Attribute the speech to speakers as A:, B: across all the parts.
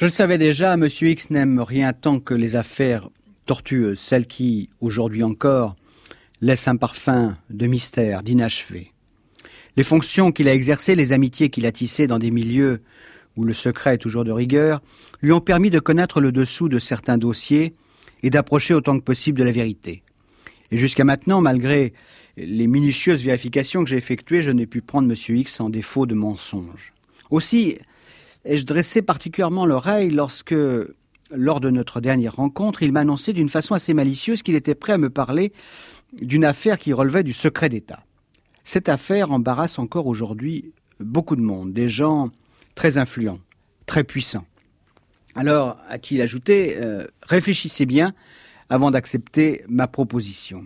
A: Je le savais déjà, M. X n'aime rien tant que les affaires tortueuses, celles qui, aujourd'hui encore, laissent un parfum de mystère, d'inachevé. Les fonctions qu'il a exercées, les amitiés qu'il a tissées dans des milieux où le secret est toujours de rigueur, lui ont permis de connaître le dessous de certains dossiers et d'approcher autant que possible de la vérité. Et jusqu'à maintenant, malgré les minutieuses vérifications que j'ai effectuées, je n'ai pu prendre M. X en défaut de mensonge. Aussi ai-je dressé particulièrement l'oreille lorsque, lors de notre dernière rencontre, il m'a annoncé d'une façon assez malicieuse qu'il était prêt à me parler d'une affaire qui relevait du secret d'État. Cette affaire embarrasse encore aujourd'hui beaucoup de monde, des gens très influents, très puissants. Alors, a-t-il ajouté, euh, réfléchissez bien avant d'accepter ma proposition.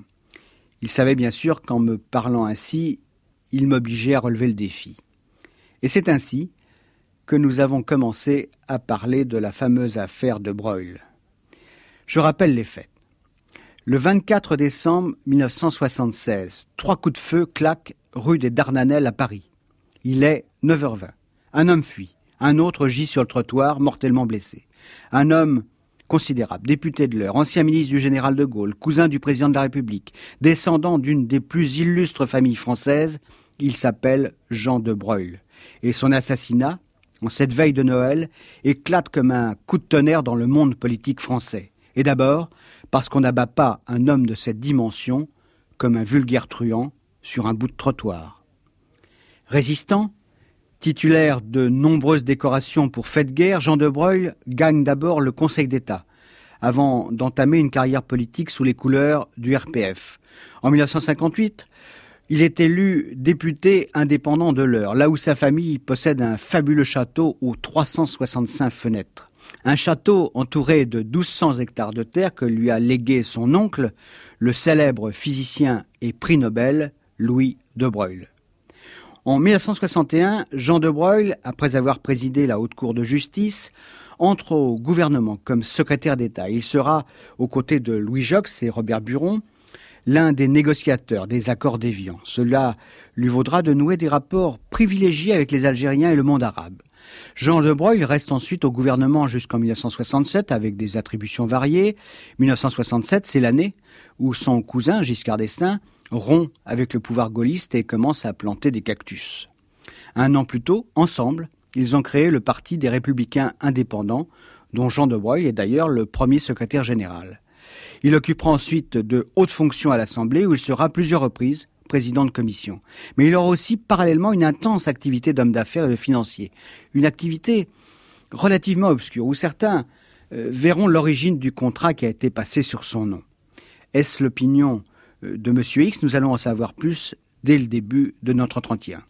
A: Il savait bien sûr qu'en me parlant ainsi, il m'obligeait à relever le défi. Et c'est ainsi que nous avons commencé à parler de la fameuse affaire de Breuil. Je rappelle les faits. Le 24 décembre 1976, trois coups de feu claquent rue des Darnanelles à Paris. Il est 9h20. Un homme fuit. Un autre gît sur le trottoir, mortellement blessé. Un homme considérable, député de l'heure, ancien ministre du général de Gaulle, cousin du président de la République, descendant d'une des plus illustres familles françaises, il s'appelle Jean de Breuil. Et son assassinat, cette veille de Noël, éclate comme un coup de tonnerre dans le monde politique français. Et d'abord, parce qu'on n'abat pas un homme de cette dimension comme un vulgaire truand sur un bout de trottoir. Résistant, titulaire de nombreuses décorations pour fête guerre, Jean de Breuil gagne d'abord le Conseil d'État, avant d'entamer une carrière politique sous les couleurs du RPF. En 1958, il est élu député indépendant de l'Eure, là où sa famille possède un fabuleux château aux 365 fenêtres. Un château entouré de 1200 hectares de terre que lui a légué son oncle, le célèbre physicien et prix Nobel Louis de Broglie. En 1961, Jean de Broglie, après avoir présidé la Haute Cour de justice, entre au gouvernement comme secrétaire d'État. Il sera, aux côtés de Louis Jox et Robert Buron, l'un des négociateurs des accords d'Évian. Cela lui vaudra de nouer des rapports privilégiés avec les Algériens et le monde arabe. Jean de Broglie reste ensuite au gouvernement jusqu'en 1967 avec des attributions variées. 1967, c'est l'année où son cousin Giscard d'Estaing rompt avec le pouvoir gaulliste et commence à planter des cactus. Un an plus tôt, ensemble, ils ont créé le Parti des Républicains indépendants, dont Jean de Broglie est d'ailleurs le premier secrétaire général. Il occupera ensuite de hautes fonctions à l'Assemblée où il sera plusieurs reprises président de commission. Mais il aura aussi parallèlement une intense activité d'homme d'affaires et de financier. Une activité relativement obscure, où certains euh, verront l'origine du contrat qui a été passé sur son nom. Est-ce l'opinion euh, de M. X? Nous allons en savoir plus dès le début de notre entretien.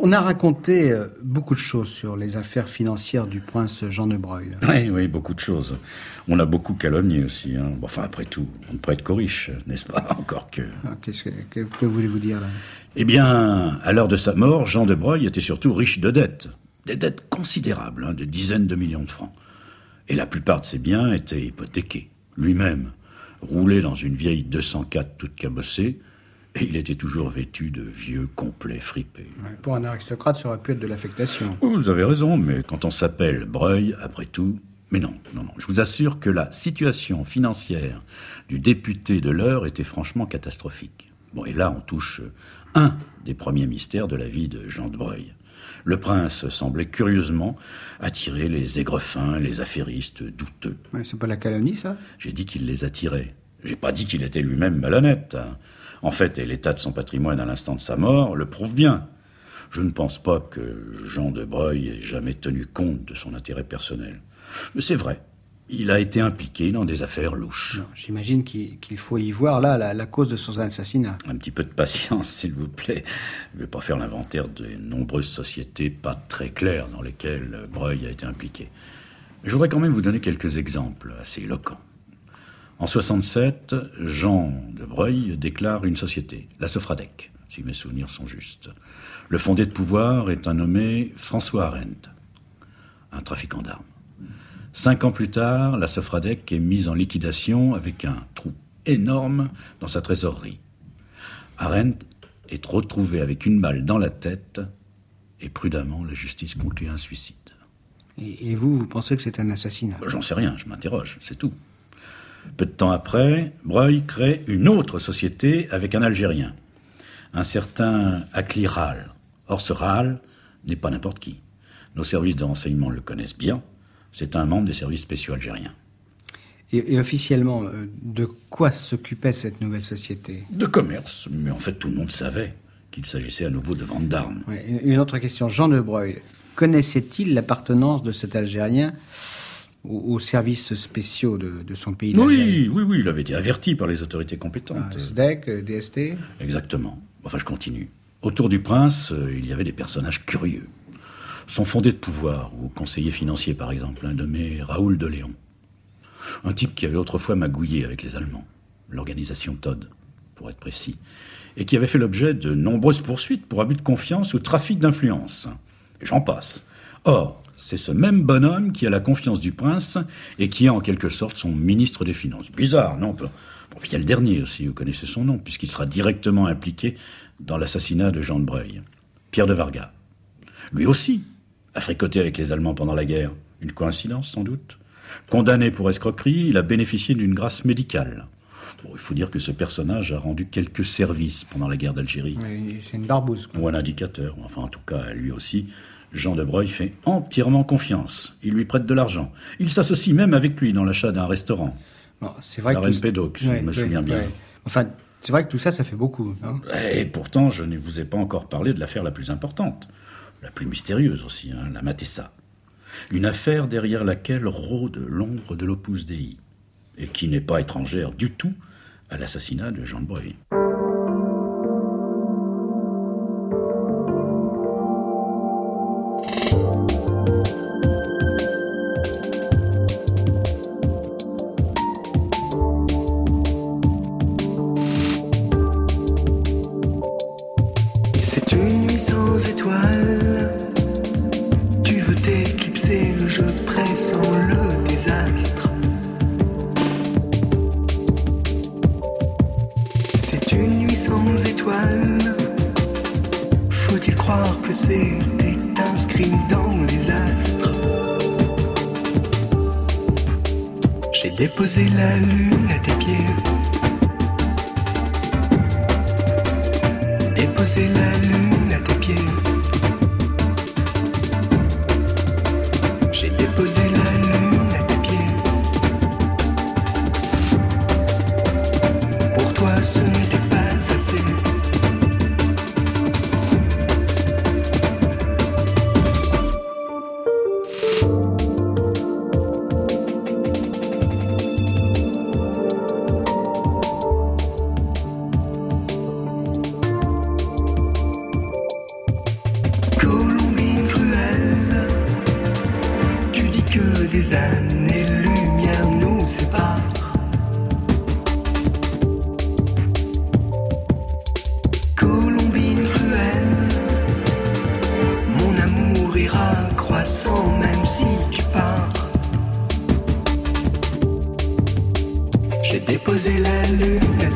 A: On a raconté euh, beaucoup de choses sur les affaires financières du prince Jean de Broglie.
B: Oui, oui, beaucoup de choses. On a beaucoup calomnié aussi. Hein. enfin, après tout, on ne prête qu'aux riches, n'est-ce pas Encore que...
A: Ah, qu'est-ce que, que, voulez-vous dire là?
B: Eh bien, à l'heure de sa mort, Jean de Broglie était surtout riche de dettes. Des dettes considérables, hein, de dizaines de millions de francs. Et la plupart de ses biens étaient hypothéqués. Lui-même, roulé dans une vieille 204 toute cabossée, et il était toujours vêtu de vieux complets fripés.
A: pour un aristocrate, ça aurait pu être de l'affectation.
B: Vous avez raison, mais quand on s'appelle Breuil, après tout... Mais non, non, non. Je vous assure que la situation financière du député de l'heure était franchement catastrophique. Bon, et là, on touche un des premiers mystères de la vie de Jean de Breuil. Le prince semblait curieusement attirer les aigrefins, les affairistes douteux.
A: c'est pas la calomnie, ça?
B: J'ai dit qu'il les attirait. J'ai pas dit qu'il était lui-même malhonnête. En fait, et l'état de son patrimoine à l'instant de sa mort le prouve bien. Je ne pense pas que Jean de Breuil ait jamais tenu compte de son intérêt personnel. Mais c'est vrai, il a été impliqué dans des affaires louches.
A: J'imagine qu'il faut y voir là la, cause de son assassinat.
B: Un petit peu de patience, s'il vous plaît. Je ne vais pas faire l'inventaire des nombreuses sociétés pas très claires dans lesquelles Breuil a été impliqué. Je voudrais quand même vous donner quelques exemples assez éloquents. En 67, Jean de Breuil déclare une société, la Sofradec, si mes souvenirs sont justes. Le fondé de pouvoir est un nommé François Arendt, un trafiquant d'armes. Cinq ans plus tard, la Sofradec est mise en liquidation avec un trou énorme dans sa trésorerie. Arendt est retrouvé avec une balle dans la tête et prudemment la justice conclut un suicide.
A: Et, vous, vous pensez que c'est un assassinat?
B: J'en sais rien, je m'interroge, c'est tout. Peu de temps après, Breuil crée une autre société avec un Algérien, un certain Akli Ral. Or, ce Ral n'est pas n'importe qui. Nos services de renseignement le connaissent bien. C'est un membre des services spéciaux algériens.
A: Et, officiellement, euh, de quoi s'occupait cette nouvelle société?
B: De commerce, mais en fait tout le monde savait qu'il s'agissait à nouveau de vente d'armes.
A: une autre question, Jean de Breuil, connaissait-il l'appartenance de cet Algérien? Aux, services spéciaux de, son pays
B: Oui, oui, oui, il avait été averti par les autorités compétentes.
A: Ah, SDEC, euh, DST
B: Exactement. Enfin, je continue. Autour du prince, euh, il y avait des personnages curieux. Son fondé de pouvoir, ou conseiller financier par exemple, un nommé Raoul de Léon. Un type qui avait autrefois magouillé avec les Allemands, l'organisation Todd, pour être précis, et qui avait fait l'objet de nombreuses poursuites pour abus de confiance ou trafic d'influence. Et j'en passe. Or, c'est ce même bonhomme qui a la confiance du prince et qui est en quelque sorte son ministre des Finances. Bizarre, non Bon, il y a le dernier aussi, vous connaissez son nom, puisqu'il sera directement impliqué dans l'assassinat de Jean de Breuil. Pierre de Vargas. Lui aussi a fricoté avec les Allemands pendant la guerre. Une coïncidence, sans doute. Condamné pour escroquerie, il a bénéficié d'une grâce médicale. il faut dire que ce personnage a rendu quelques services pendant la guerre d'Algérie.
A: c'est une barbouze.
B: Ou un indicateur. Enfin, en tout cas, lui aussi Jean de Breuil fait entièrement confiance. Il lui prête de l'argent. Il s'associe même avec lui dans l'achat d'un restaurant.
A: c'est vrai
B: La
A: que
B: reine Pédoc, je me souviens bien.
A: Enfin, c'est vrai que tout ça, ça fait beaucoup.
B: Hein. Et pourtant, je ne vous ai pas encore parlé de l'affaire la plus importante, la plus mystérieuse aussi, hein, la Matessa. Une affaire derrière laquelle rôde l'ombre de l'Opus Dei, et qui n'est pas étrangère du tout à l'assassinat de Jean de Breuil.
C: posé la lune. croissant même si tu pars. J'ai déposé la lune.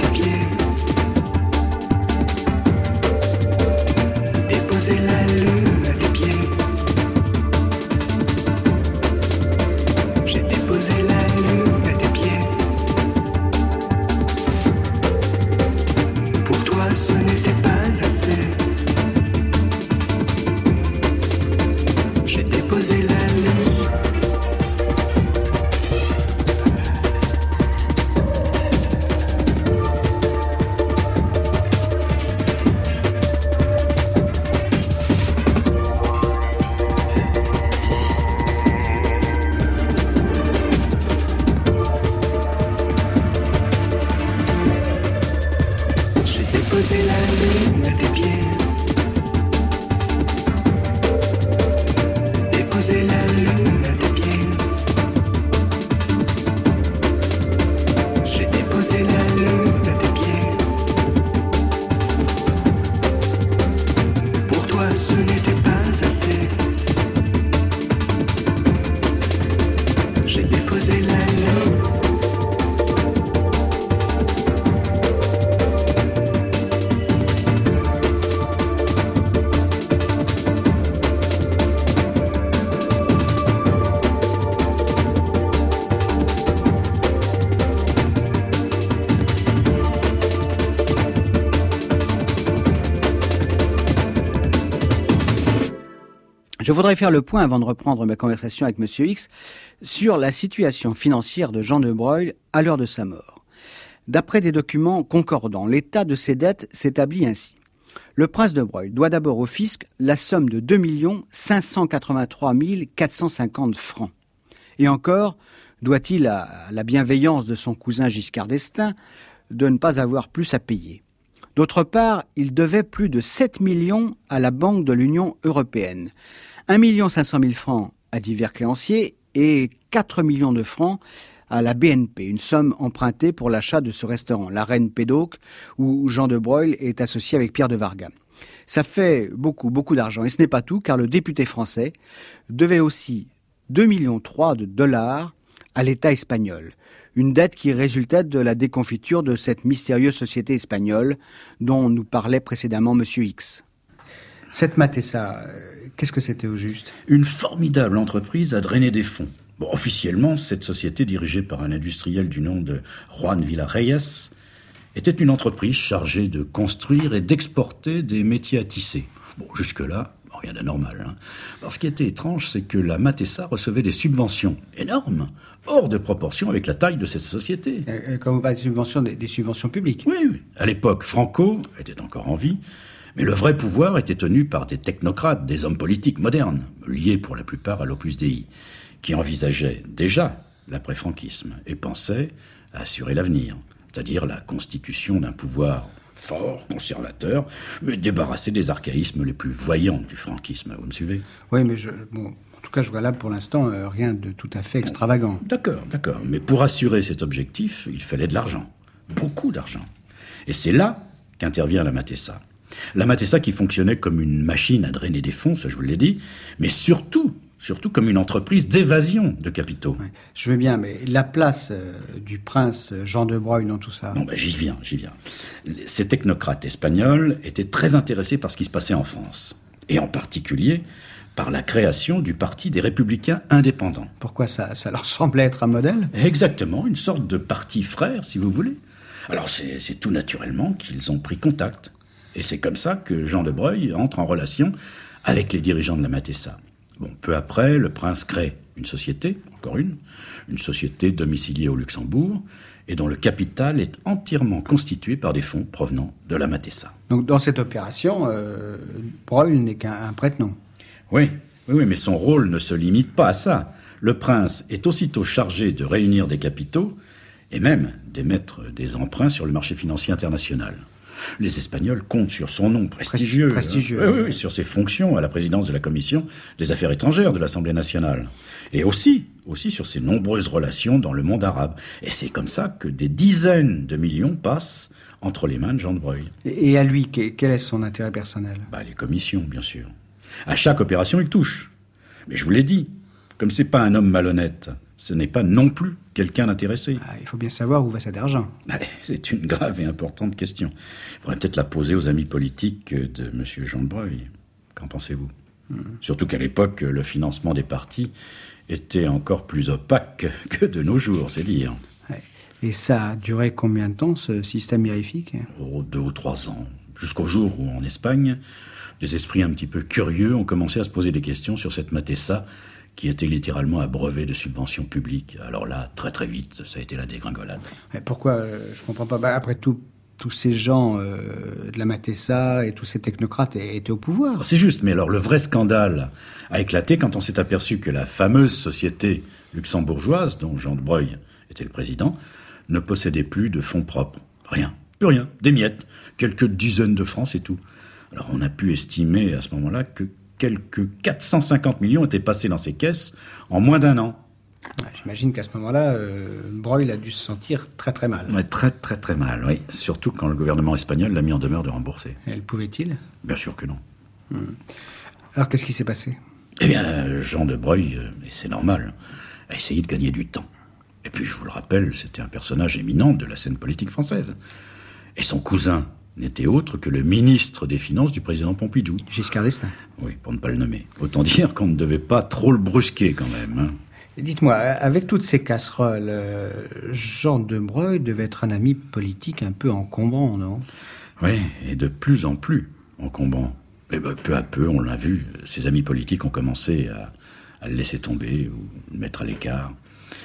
A: Voudrais faire le point, avant de reprendre ma conversation avec Monsieur X, sur la situation financière de Jean de Broglie à l'heure de sa mort. D'après des documents concordants, l'état de ses dettes s'établit ainsi. Le prince de Broglie doit d'abord au fisc la somme de 2 583 450 francs. Et encore, doit-il à la bienveillance de son cousin Giscard d'Estaing de ne pas avoir plus à payer. D'autre part, il devait plus de 7 millions à la Banque de l'Union européenne, 1 500 000 francs à divers créanciers et 4 millions de francs à la BNP, une somme empruntée pour l'achat de ce restaurant, la Reine Pédoc, où Jean de Broglie est associé avec Pierre de Varga. Ça fait beaucoup, beaucoup d'argent. Et ce n'est pas tout, car le député français devait aussi 2 millions 3 de dollars à l'État espagnol. Une dette qui résultait de la déconfiture de cette mystérieuse société espagnole dont nous parlait précédemment Monsieur X. Cette Matessa, euh, qu'est-ce que c'était au juste?
B: Une formidable entreprise à drainer des fonds. Bon, officiellement, cette société dirigée par un industriel du nom de Juan Villarreyes était une entreprise chargée de construire et d'exporter des métiers à tisser. Bon, jusque-là, rien d'anormal. Hein. Alors, ce qui était étrange, c'est que la Matessa recevait des subventions énormes, hors de proportion avec la taille de cette société.
A: euh, Quand vous parlez de subventions, des, des subventions publiques
B: Oui, oui. À l'époque, Franco était encore en vie, mais le vrai pouvoir était tenu par des technocrates, des hommes politiques modernes, liés pour la plupart à l'Opus Dei, qui envisageaient déjà l'après-franquisme et pensaient à assurer l'avenir, c'est-à-dire la constitution d'un pouvoir fort, conservateur, mais débarrassé des archaïsmes les plus voyants du franquisme. Vous me suivez?
A: Oui, mais je, bon, en tout cas, je vois là pour l'instant euh, rien de tout à fait extravagant.
B: D'accord, d'accord. Mais pour assurer cet objectif, il fallait de l'argent. Beaucoup d'argent. Et c'est là qu'intervient la Matessa. La Matessa qui fonctionnait comme une machine à drainer des fonds, ça je vous l'ai dit, mais surtout, surtout comme une entreprise d'évasion de capitaux.
A: Ouais, je veux bien, mais la place euh, du prince Jean de Broglie dans tout ça.
B: Non, ben j'y viens, j'y viens. Ces technocrates espagnols étaient très intéressés par ce qui se passait en France, et en particulier par la création du Parti des Républicains indépendants.
A: Pourquoi ça, ça leur semblait être un modèle?
B: Exactement, une sorte de parti frère, si vous voulez. Alors c'est tout naturellement qu'ils ont pris contact. Et c'est comme ça que Jean de Broglie entre en relation avec les dirigeants de la Matessa. Bon, peu après, le prince crée une société, encore une, une société domiciliée au Luxembourg, et dont le capital est entièrement constitué par des fonds provenant de la Matessa.
A: Donc dans cette opération, euh, Broglie n'est qu'un un prête-nom.
B: Oui, oui, oui, mais son rôle ne se limite pas à ça. Le prince est aussitôt chargé de réunir des capitaux et même d'émettre des emprunts sur le marché financier international. Les Espagnols comptent sur son nom prestigieux,
A: prestigieux,
B: hein. Oui,
A: oui.
B: sur ses fonctions à la présidence de la Commission des Affaires étrangères de l'Assemblée nationale, et aussi, aussi sur ses nombreuses relations dans le monde arabe. Et c'est comme ça que des dizaines de millions passent entre les mains de Jean de Broglie.
A: Et, à lui, que- quel est son intérêt personnel?
B: Bah, les commissions, bien sûr. À chaque opération, il touche. Mais je vous l'ai dit, comme c'est pas un homme malhonnête, ce n'est pas non plus quelqu'un d'intéressé.
A: Ah, il faut bien savoir où va cet argent.
B: Ah, C'est une grave et importante question. Il faudrait peut-être la poser aux amis politiques de M. Jean de Breuil. Qu'en pensez-vous? Surtout qu'à l'époque, le financement des partis était encore plus opaque que de nos jours, c'est dire.
A: Et ça a duré combien de temps, ce système mirifique?
B: Oh, deux ou trois ans. Jusqu'au jour où, en Espagne, des esprits un petit peu curieux ont commencé à se poser des questions sur cette Matessa qui était littéralement abreuvée de subventions publiques. Alors là, très très vite, ça a été la dégringolade.
A: Mais Pourquoi euh, Je comprends pas. Bah, après tout, tous ces gens euh, de la Matessa et tous ces technocrates étaient au pouvoir.
B: C'est juste, mais alors le vrai scandale a éclaté quand on s'est aperçu que la fameuse société luxembourgeoise, dont Jean de Breuil était le président, ne possédait plus de fonds propres. Rien. Plus rien. Des miettes. Quelques dizaines de francs, c'est tout. Alors on a pu estimer à ce moment-là que quelques 450 millions étaient passés dans ces caisses en moins d'un an.
A: Ouais, J'imagine qu'à ce moment-là, euh, Breuil a dû se sentir très très mal.
B: Ouais, très très très mal, oui. Surtout quand le gouvernement espagnol l'a mis en demeure de rembourser.
A: Et le pouvait-il?
B: Bien sûr que non.
A: Alors qu'est-ce qui s'est passé?
B: Eh bien, Jean de Breuil, et c'est normal, a essayé de gagner du temps. Et puis, je vous le rappelle, c'était un personnage éminent de la scène politique française. Et son cousin n'était autre que le ministre des Finances du président Pompidou.
A: Giscard d'Estaing.
B: Oui, pour ne pas le nommer. Autant dire qu'on ne devait pas trop le brusquer quand même. hein.
A: Dites-moi, avec toutes ces casseroles, euh, Jean de Breuil devait être un ami politique un peu encombrant, non?
B: Oui, et de plus en plus encombrant. Et ben, peu à peu, on l'a vu, ses amis politiques ont commencé à, à le laisser tomber ou le mettre à l'écart.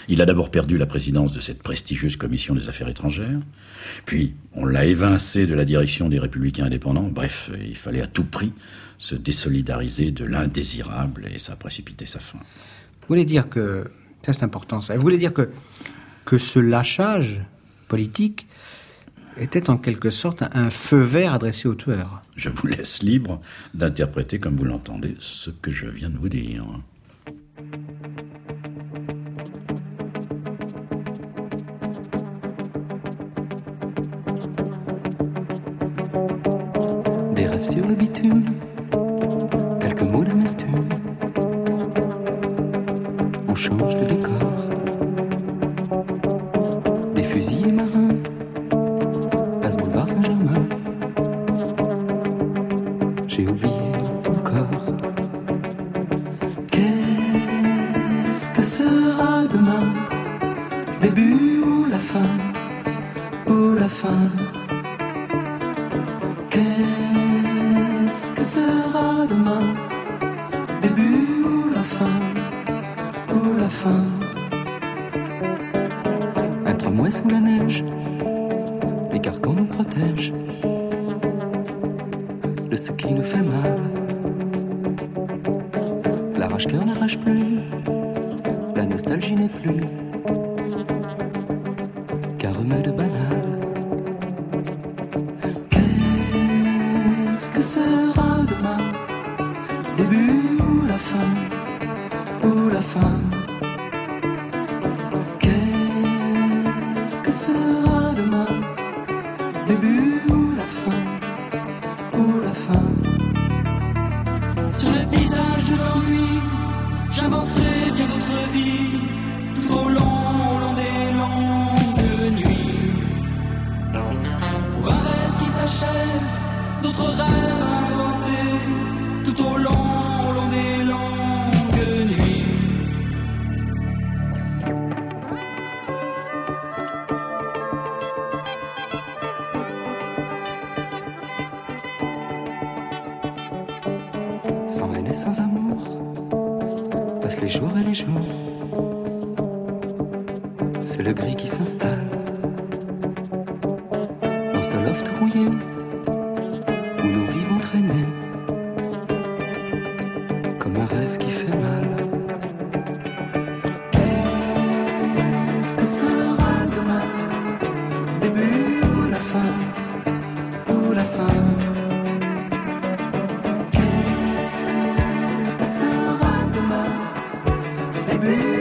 B: Il a d'abord perdu la présidence de cette prestigieuse commission des affaires étrangères, puis on l'a évincé de la direction des républicains indépendants. Bref, il fallait à tout prix se désolidariser de l'indésirable et ça a précipité sa fin.
A: Vous voulez dire que, ça c'est important ça, vous voulez dire que, que ce lâchage politique était en quelque sorte un feu vert adressé au tueur?
B: Je vous laisse libre d'interpréter comme vous l'entendez ce que je viens de vous dire.
D: Rêves sur le bitume, quelques mots d'amertume. On change de décor. Des fusils marins, Qu'est-ce Le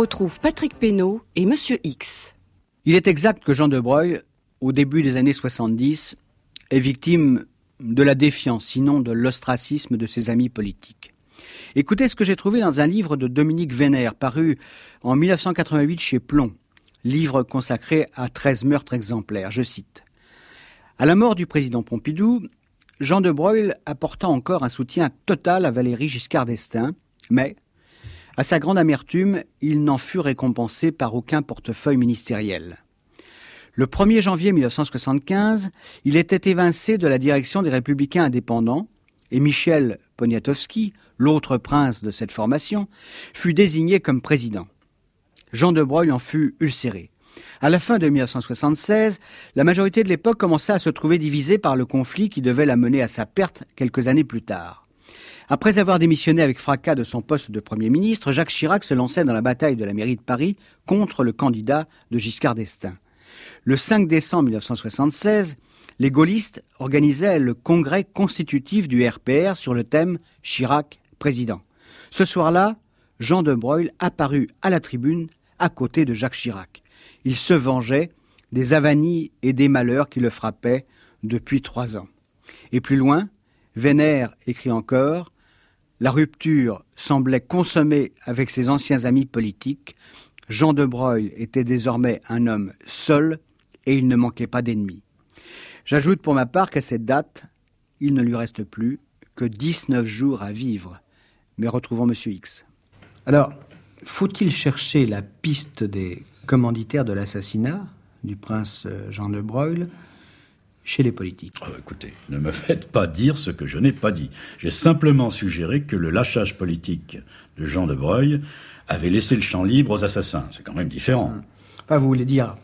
E: retrouve Patrick Pénaud et Monsieur X.
A: Il est exact que Jean de Broglie, au début des années 70, est victime de la défiance, sinon de l'ostracisme de ses amis politiques. Écoutez ce que j'ai trouvé dans un livre de Dominique Vénère, paru en 1988 chez Plomb, livre consacré à 13 meurtres exemplaires. Je cite. À la mort du président Pompidou, Jean de Broglie apporta encore un soutien total à Valéry Giscard d'Estaing, mais, à sa grande amertume, il n'en fut récompensé par aucun portefeuille ministériel. Le 1er janvier 1975, il était évincé de la direction des Républicains indépendants et Michel Poniatowski, l'autre prince de cette formation, fut désigné comme président. Jean de Broglie en fut ulcéré. À la fin de 1976, la majorité de l'époque commença à se trouver divisée par le conflit qui devait la mener à sa perte quelques années plus tard. Après avoir démissionné avec fracas de son poste de Premier ministre, Jacques Chirac se lançait dans la bataille de la mairie de Paris contre le candidat de Giscard d'Estaing. Le 5 décembre 1976, les gaullistes organisaient le congrès constitutif du RPR sur le thème Chirac président. Ce soir-là, Jean de Broglie apparut à la tribune à côté de Jacques Chirac. Il se vengeait des avanies et des malheurs qui le frappaient depuis trois ans. Et plus loin, Vénère écrit encore La rupture semblait consommée avec ses anciens amis politiques. Jean de Broglie était désormais un homme seul et il ne manquait pas d'ennemis. J'ajoute pour ma part qu'à cette date, il ne lui reste plus que 19 jours à vivre. Mais retrouvons Monsieur X. Alors, faut-il chercher la piste des commanditaires de l'assassinat du prince Jean de Broglie chez les politiques
B: Oh, écoutez, ne me faites pas dire ce que je n'ai pas dit. J'ai simplement suggéré que le lâchage politique de Jean de Broglie avait laissé le champ libre aux assassins. C'est quand même différent.
A: Enfin, vous voulez dire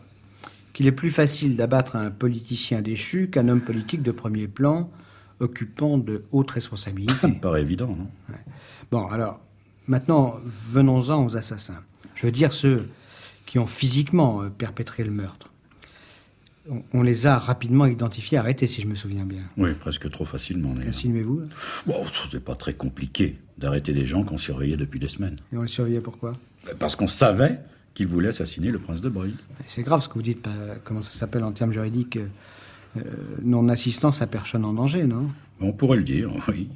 A: qu'il est plus facile d'abattre un politicien déchu qu'un homme politique de premier plan occupant de hautes
B: Ça
A: responsabilités.
B: me paraît évident, non?
A: Bon, alors, maintenant, venons-en aux assassins. Je veux dire ceux qui ont physiquement euh, perpétré le meurtre. On, les a rapidement identifiés, arrêtés, si je me souviens bien.
B: Oui, presque trop facilement.
A: Insinuez-vous
B: Bon, c'est pas très compliqué d'arrêter des gens qu'on surveillait depuis des semaines.
A: Et on les surveillait pourquoi?
B: Parce qu'on savait qu'ils voulaient assassiner le prince de Broglie.
A: C'est grave ce que vous dites, pas- comment ça s'appelle en termes juridiques euh, euh, Non-assistance à personne en danger, non?
B: On pourrait le dire, oui.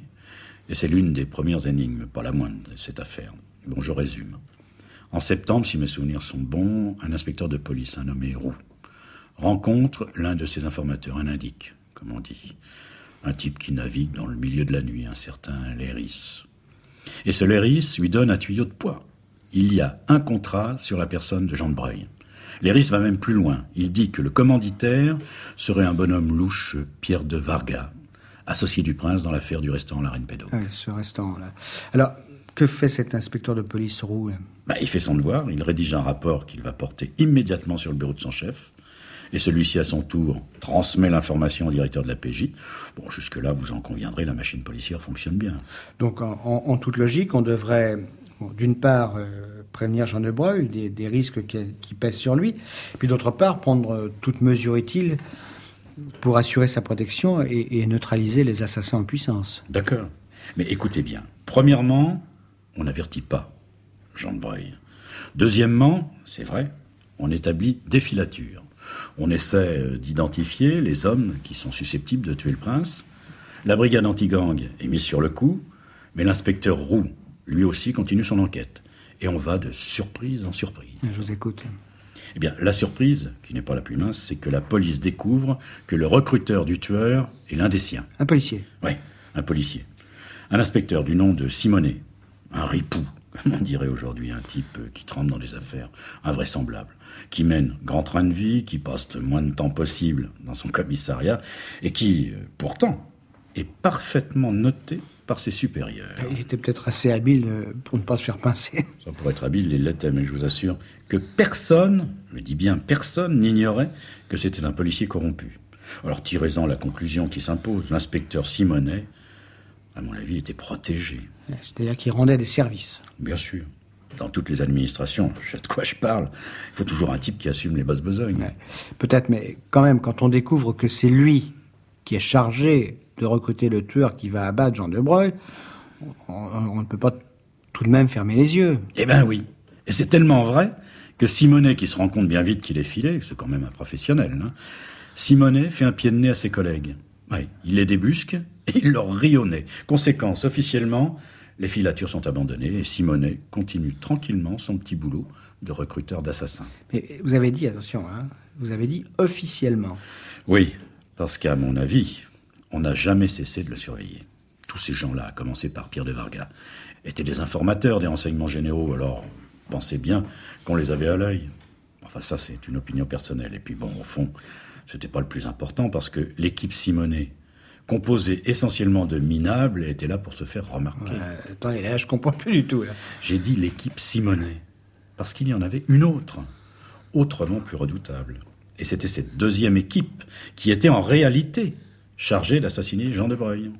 B: Et c'est l'une des premières énigmes, pas la moindre, de cette affaire. Bon, je résume. En septembre, si mes souvenirs sont bons, un inspecteur de police, un nommé Roux, rencontre l'un de ses informateurs, un indique, comme on dit. Un type qui navigue dans le milieu de la nuit, un certain Léris. Et ce Léris lui donne un tuyau de poids. Il y a un contrat sur la personne de Jean de Breuil. Léris va même plus loin. Il dit que le commanditaire serait un bonhomme louche, Pierre de Varga, associé du prince dans l'affaire du restaurant La Reine Pédo.
A: Ce restaurant-là. Alors, que fait cet inspecteur de police roux?
B: Bah, il fait son devoir, il rédige un rapport qu'il va porter immédiatement sur le bureau de son chef, et celui-ci, à son tour, transmet l'information au directeur de la PJ. Bon, jusque-là, vous en conviendrez, la machine policière fonctionne bien.
A: Donc, en, en- en toute logique, on devrait, bon, d'une part, euh, prévenir Jean de Broglie des, des risques qui, qui pèsent sur lui, puis d'autre part, prendre toute mesure utile pour assurer sa protection et, et neutraliser les assassins en puissance.
B: D'accord. Mais écoutez bien. Premièrement, on n'avertit pas Jean de Breuil. Deuxièmement, c'est vrai, on établit des filatures. On essaie euh, d'identifier les hommes qui sont susceptibles de tuer le prince. La brigade anti-gang est mise sur le coup, mais l'inspecteur Roux, lui aussi, continue son enquête. Et on va de surprise en surprise.
A: Je vous écoute.
B: Eh bien, la surprise, qui n'est pas la plus mince, c'est que la police découvre que le recruteur du tueur est l'un des siens.
A: Un policier.
B: Oui, un policier. Un inspecteur du nom de Simonet. Un ripou, comme on dirait aujourd'hui, un type qui trempe dans les affaires, invraisemblable, qui mène grand train de vie, qui passe le moins de temps possible dans son commissariat, et qui, euh, pourtant, est parfaitement noté par ses supérieurs?
A: Il était peut-être assez habile euh, pour ne pas se faire pincer.
B: Ça pourrait être habile, il l'était, mais je vous assure que personne, je dis bien personne, n'ignorait que c'était un policier corrompu. Alors tirez-en la conclusion qui s'impose. L'inspecteur Simonet, à mon avis, était protégé.
A: C'est-à-dire qu'il rendait des services.
B: Bien sûr. Dans toutes les administrations, je sais de quoi je parle. Il faut toujours un type qui assume les basses besognes.
A: Ouais. Peut-être, mais quand même, quand on découvre que c'est lui qui est chargé de recruter le tueur qui va abattre Jean de Broglie, on, on ne peut pas tout de même fermer les yeux.
B: Eh ben oui. Et c'est tellement vrai que Simonet, qui se rend compte bien vite qu'il est filé, c'est quand même un professionnel, hein, Simonet fait un pied de nez à ses collègues. Oui, il les débusque et il leur rit au nez. Conséquence, officiellement, les filatures sont abandonnées et Simonet continue tranquillement son petit boulot de recruteur d'assassins.
F: Mais vous avez dit, attention, hein, vous avez dit officiellement.
B: Oui, parce qu'à mon avis, on n'a jamais cessé de le surveiller. Tous ces gens-là, à commencer par Pierre de Vargas, étaient des informateurs des renseignements généraux, alors pensez bien qu'on les avait à l'œil. Enfin, ça, c'est une opinion personnelle. Et puis, bon, au fond, c'était pas le plus important parce que l'équipe Simonet, composée essentiellement de minables, était là pour se faire remarquer.
F: Attendez, là, je comprends plus du tout.
B: J'ai dit l'équipe Simonet, parce qu'il y en avait une autre, autrement plus redoutable. Et c'était cette deuxième équipe qui était en réalité chargée d'assassiner Jean de Breuil.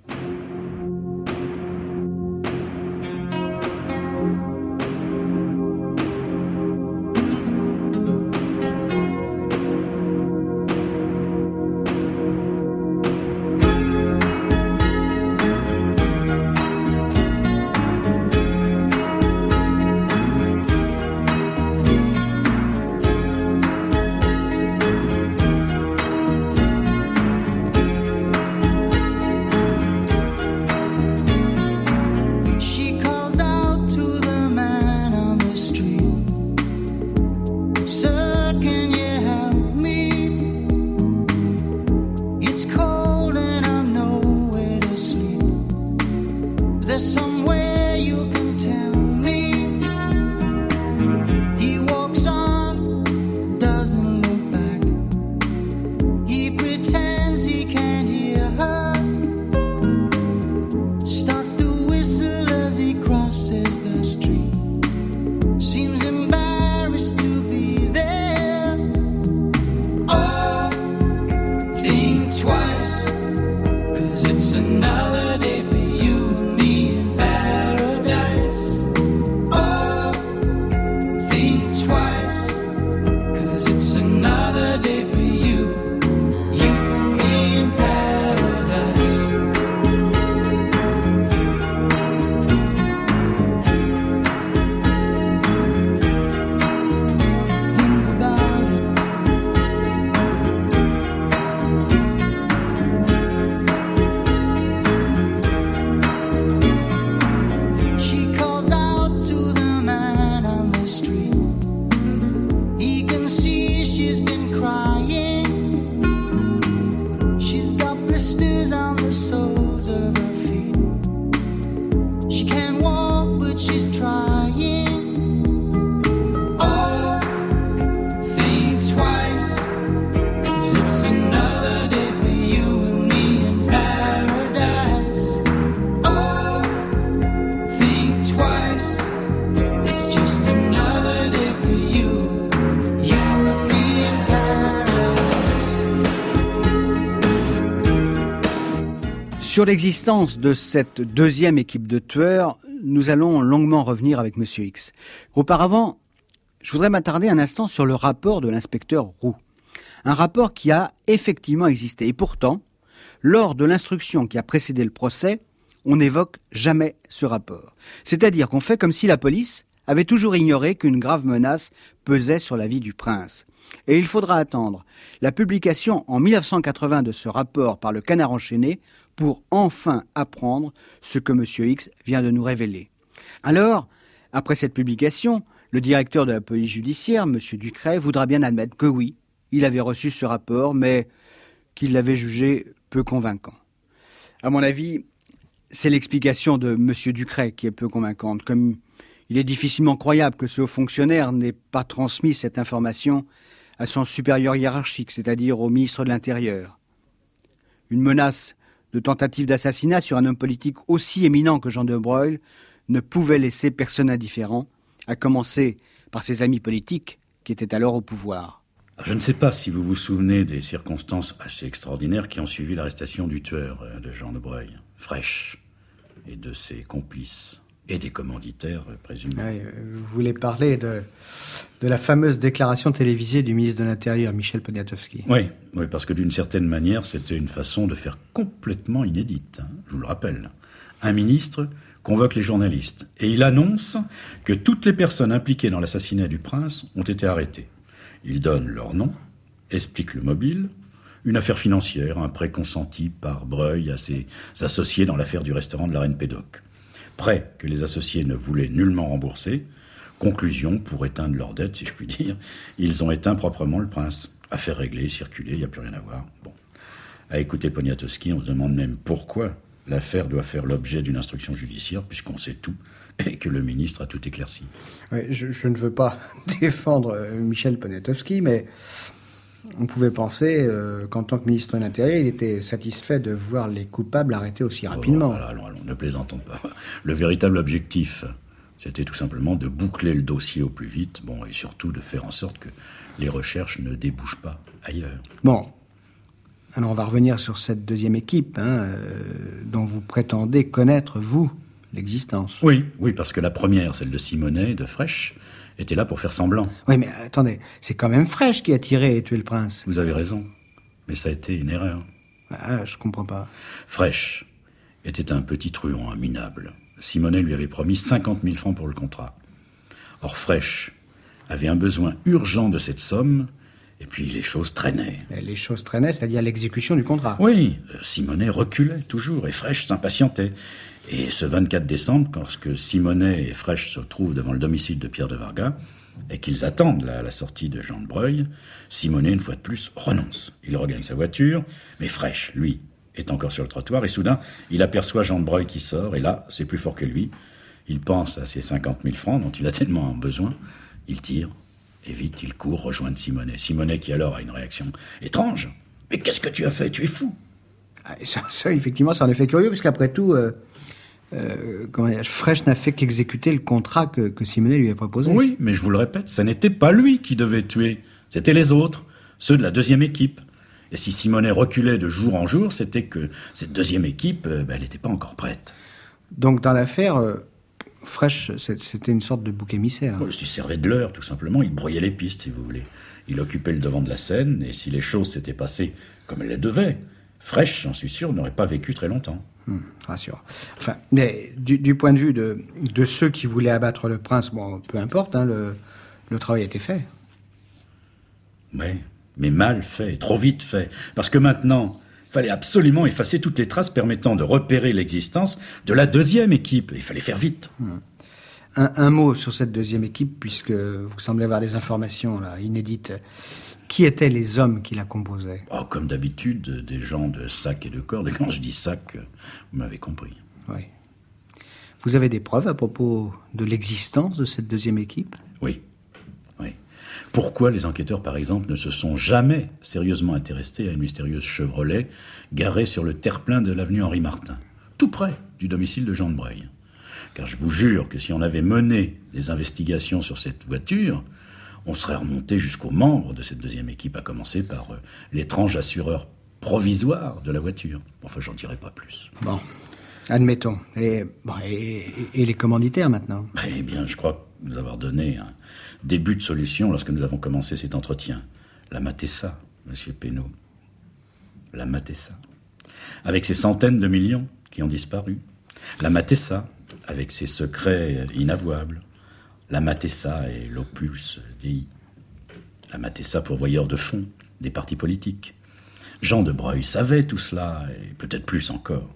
A: Sur l'existence de cette deuxième équipe de tueurs, nous allons longuement revenir avec Monsieur X. Auparavant, je voudrais m'attarder un instant sur le rapport de l'inspecteur Roux. Un rapport qui a effectivement existé. Et pourtant, lors de l'instruction qui a précédé le procès, on n'évoque jamais ce rapport. C'est-à-dire qu'on fait comme si la police avait toujours ignoré qu'une grave menace pesait sur la vie du prince. Et il faudra attendre la publication en 1980 de ce rapport par le canard enchaîné pour enfin apprendre ce que M. X vient de nous révéler. Alors, après cette publication, le directeur de la police judiciaire, M. Ducret, voudra bien admettre que oui, il avait reçu ce rapport, mais qu'il l'avait jugé peu convaincant. À mon avis, c'est l'explication de M. Ducret qui est peu convaincante, comme il est difficilement croyable que ce haut fonctionnaire n'ait pas transmis cette information à son supérieur hiérarchique, c'est-à-dire au ministre de l'Intérieur. Une menace de tentative d'assassinat sur un homme politique aussi éminent que Jean de Broglie ne pouvait laisser personne indifférent, à commencer par ses amis politiques qui étaient alors au pouvoir.
B: Je ne sais pas si vous vous souvenez des circonstances assez extraordinaires qui ont suivi l'arrestation du tueur euh, de Jean de Breuil, Fraîche, et de ses complices, et des commanditaires euh, présumés.
F: Ouais, euh, vous voulez parler de, de la fameuse déclaration télévisée du ministre de l'Intérieur, Michel Poniatowski.
B: Oui, oui, parce que d'une certaine manière, c'était une façon de faire complètement inédite. hein, je vous le rappelle. Un ministre convoque les journalistes et il annonce que toutes les personnes impliquées dans l'assassinat du prince ont été arrêtées. Il donne leur nom, explique le mobile, une affaire financière, un prêt consenti par Breuil à ses associés dans l'affaire du restaurant de la Reine Pédoc. Prêt que les associés ne voulaient nullement rembourser. Conclusion, pour éteindre leur dette, si je puis dire, ils ont éteint proprement le prince. Affaire réglée, circulée, il n'y a plus rien à voir. Bon. À écouter Poniatowski, on se demande même pourquoi l'affaire doit faire l'objet d'une instruction judiciaire, puisqu'on sait tout et que le ministre a tout éclairci.
F: Je ne veux pas défendre euh, Michel Poniatowski, mais on pouvait penser euh, qu'en tant que ministre de l'Intérieur, il était satisfait de voir les coupables arrêtés aussi rapidement.
B: Oh, voilà, allons, allons, ne plaisantons pas. Le véritable objectif, c'était tout simplement de boucler le dossier au plus vite, bon, et surtout de faire en sorte que les recherches ne débouchent pas ailleurs.
F: Bon, alors on va revenir sur cette deuxième équipe hein, euh, dont vous prétendez connaître, vous, l'existence.
B: Oui, oui, parce que la première, celle de Simonet, de Fraîche, était là pour faire semblant.
F: Oui, mais attendez, c'est quand même Fraîche qui a tiré et tué le prince.
B: Vous avez raison, mais ça a été une erreur.
F: Ah, je comprends pas.
B: Fraîche était un petit truand, un minable. Simonet lui avait promis 50 000 francs pour le contrat. Or, Fraîche avait un besoin urgent de cette somme, et puis les choses traînaient.
F: Et Les choses traînaient, c'est-à-dire l'exécution du contrat.
B: Oui, euh, Simonet reculait toujours, et Fraîche s'impatientait. Et ce 24 décembre, lorsque Simonet et Fraîche se trouvent devant le domicile de Pierre de Varga, et qu'ils attendent la, sortie de Jean de Breuil, Simonet, une fois de plus, renonce. Il regagne sa voiture, mais Fraîche, lui, est encore sur le trottoir, et soudain, il aperçoit Jean de Breuil qui sort, et là, c'est plus fort que lui. Il pense à ses 50 000 francs dont il a tellement besoin. Il tire, et vite, il court rejoindre Simonet. Simonet qui alors a une réaction étrange. Mais qu'est-ce que tu as fait? Tu es fou
F: Ah, Ça, ça, effectivement, c'est un effet curieux, parce qu'après tout, euh, euh, Fraîche n'a fait qu'exécuter le contrat que, que Simonet lui a proposé.
B: Oui, mais je vous le répète, ce n'était pas lui qui devait tuer. C'était les autres, ceux de la deuxième équipe. Et si Simonet reculait de jour en jour, c'était que cette deuxième équipe, euh, ben, elle n'était pas encore prête.
F: Donc dans l'affaire, euh, c'est- c'était une sorte de bouc émissaire.
B: Ouais, Il servait de l'heure, tout simplement. Il brouillait les pistes, si vous voulez. Il occupait le devant de la scène, et si les choses s'étaient passées comme elles le devaient, Fraîche, j'en suis sûr, n'aurait pas vécu très longtemps.
F: Hmm, rassure. Enfin, mais du, du point de vue de, de ceux qui voulaient abattre le prince, bon, peu importe, hein, le, le travail a été fait.
B: Oui, mais mal fait, trop vite fait. Parce que maintenant, il fallait absolument effacer toutes les traces permettant de repérer l'existence de la deuxième équipe. Il fallait faire vite.
F: Un, un mot sur cette deuxième équipe, puisque vous semblez avoir des informations là, inédites. Qui étaient les hommes qui la composaient?
B: Oh, comme d'habitude, des gens de sac et de corde. Et quand je dis sac, vous m'avez compris.
F: Oui. Vous avez des preuves à propos de l'existence de cette deuxième équipe?
B: Oui. Oui. Pourquoi les enquêteurs, par exemple, ne se sont jamais sérieusement intéressés à une mystérieuse Chevrolet garée sur le terre-plein de l'avenue Henri Martin, tout près du domicile de Jean de Breuil? Car je vous jure que si on avait mené des investigations sur cette voiture, on serait remonté jusqu'aux membres de cette deuxième équipe, à commencer par euh, l'étrange assureur provisoire de la voiture. Enfin, j'en dirai pas plus.
F: Bon, admettons. Et, bon, et, et les commanditaires maintenant?
B: Eh bien, je crois nous avoir donné un début de solution lorsque nous avons commencé cet entretien. La Matessa, monsieur Pénaud. La Matessa. Avec ses centaines de millions qui ont disparu. La Matessa, avec ses secrets inavouables. La Matessa et l'opus DI. La Matessa pourvoyeur de fonds des partis politiques. Jean de Breuil savait tout cela, et peut-être plus encore.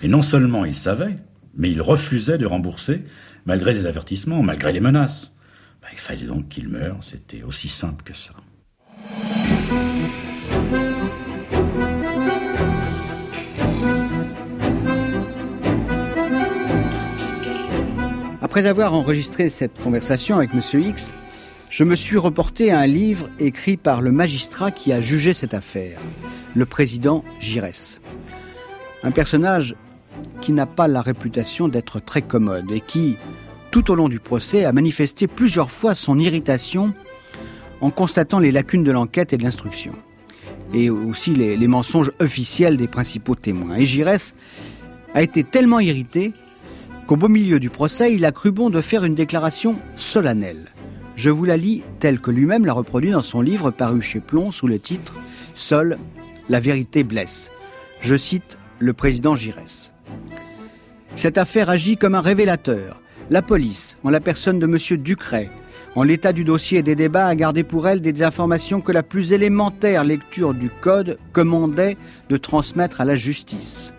B: Et non seulement il savait, mais il refusait de rembourser, malgré les avertissements, malgré les menaces. Ben, il fallait donc qu'il meure, c'était aussi simple que ça.
A: Après avoir enregistré cette conversation avec M. X, je me suis reporté à un livre écrit par le magistrat qui a jugé cette affaire, le président Giresse. Un personnage qui n'a pas la réputation d'être très commode et qui, tout au long du procès, a manifesté plusieurs fois son irritation en constatant les lacunes de l'enquête et de l'instruction, et aussi les, mensonges officiels des principaux témoins. Et Giresse a été tellement irrité qu'au beau milieu du procès, il a cru bon de faire une déclaration solennelle. Je vous la lis telle que lui-même l'a reproduit dans son livre paru chez Plomb sous le titre Seule la vérité blesse. Je cite le président Giresse. Cette affaire agit comme un révélateur. La police, en la personne de M. Ducret, en l'état du dossier et des débats, a gardé pour elle des informations que la plus élémentaire lecture du code commandait de transmettre à la justice.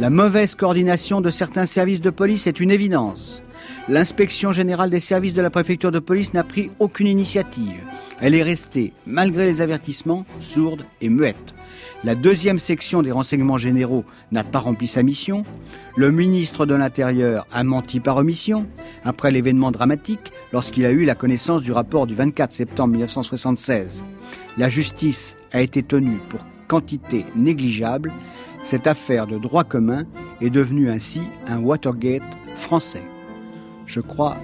A: La mauvaise coordination de certains services de police est une évidence. L'inspection générale des services de la préfecture de police n'a pris aucune initiative. Elle est restée, malgré les avertissements, sourde et muette. La deuxième section des renseignements généraux n'a pas rempli sa mission. Le ministre de l'Intérieur a menti par omission après l'événement dramatique lorsqu'il a eu la connaissance du rapport du 24 septembre 1976. La justice a été tenue pour quantité négligeable. Cette affaire de droit commun est devenue ainsi un Watergate français. Je crois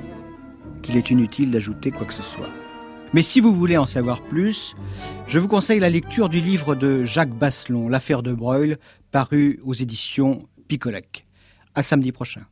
A: qu'il est inutile d'ajouter quoi que ce soit. Mais si vous voulez en savoir plus, je vous conseille la lecture du livre de Jacques Basselon, L'affaire de Breuil, paru aux éditions Picolec. À samedi prochain.